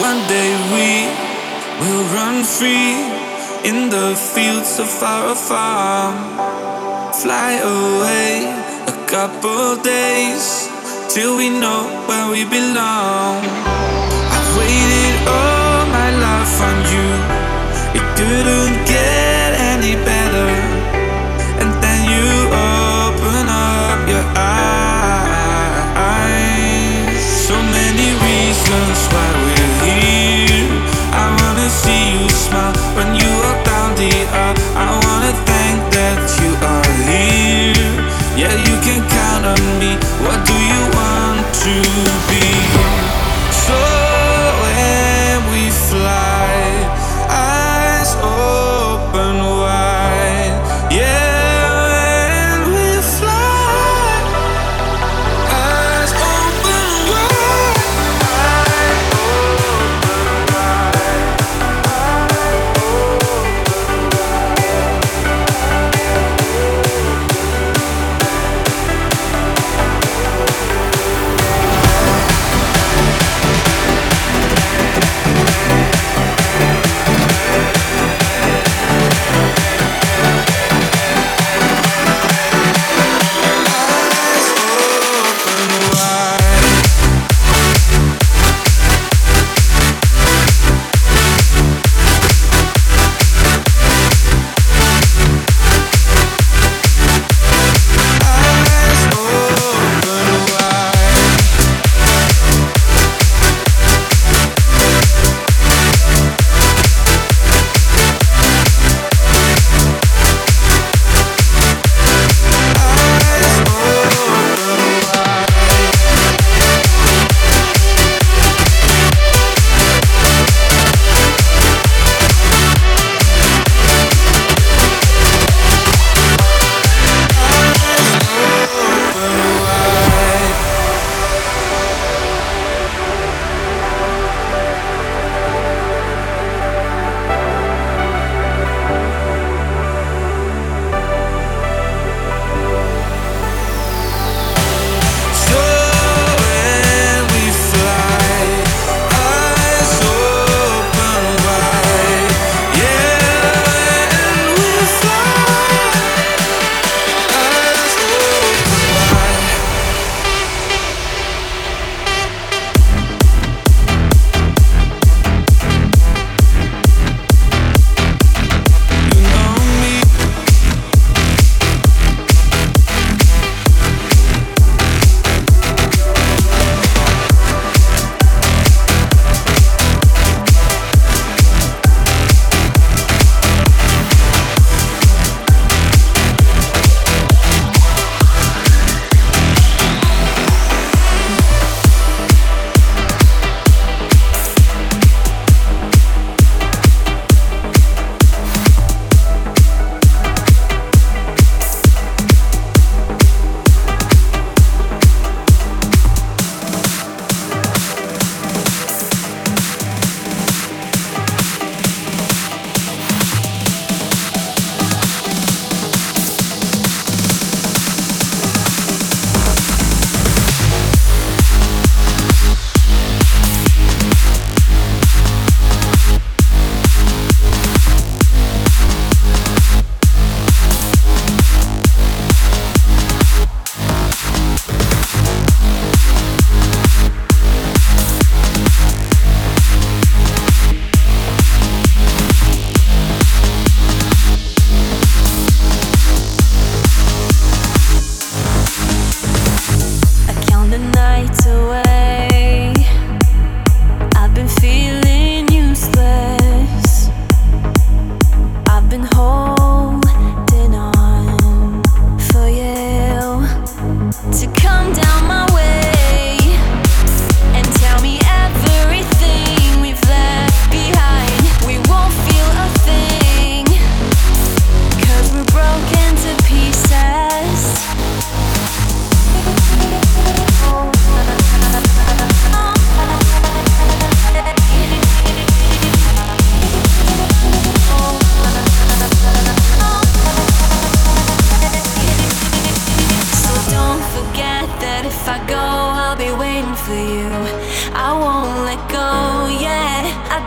One day we will run free in the fields of our farm. Fly away a couple days till we know where we belong. I've waited all my life on you, it couldn't get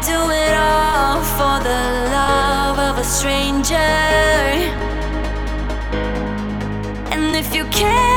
do it all for the love of a stranger. And if you care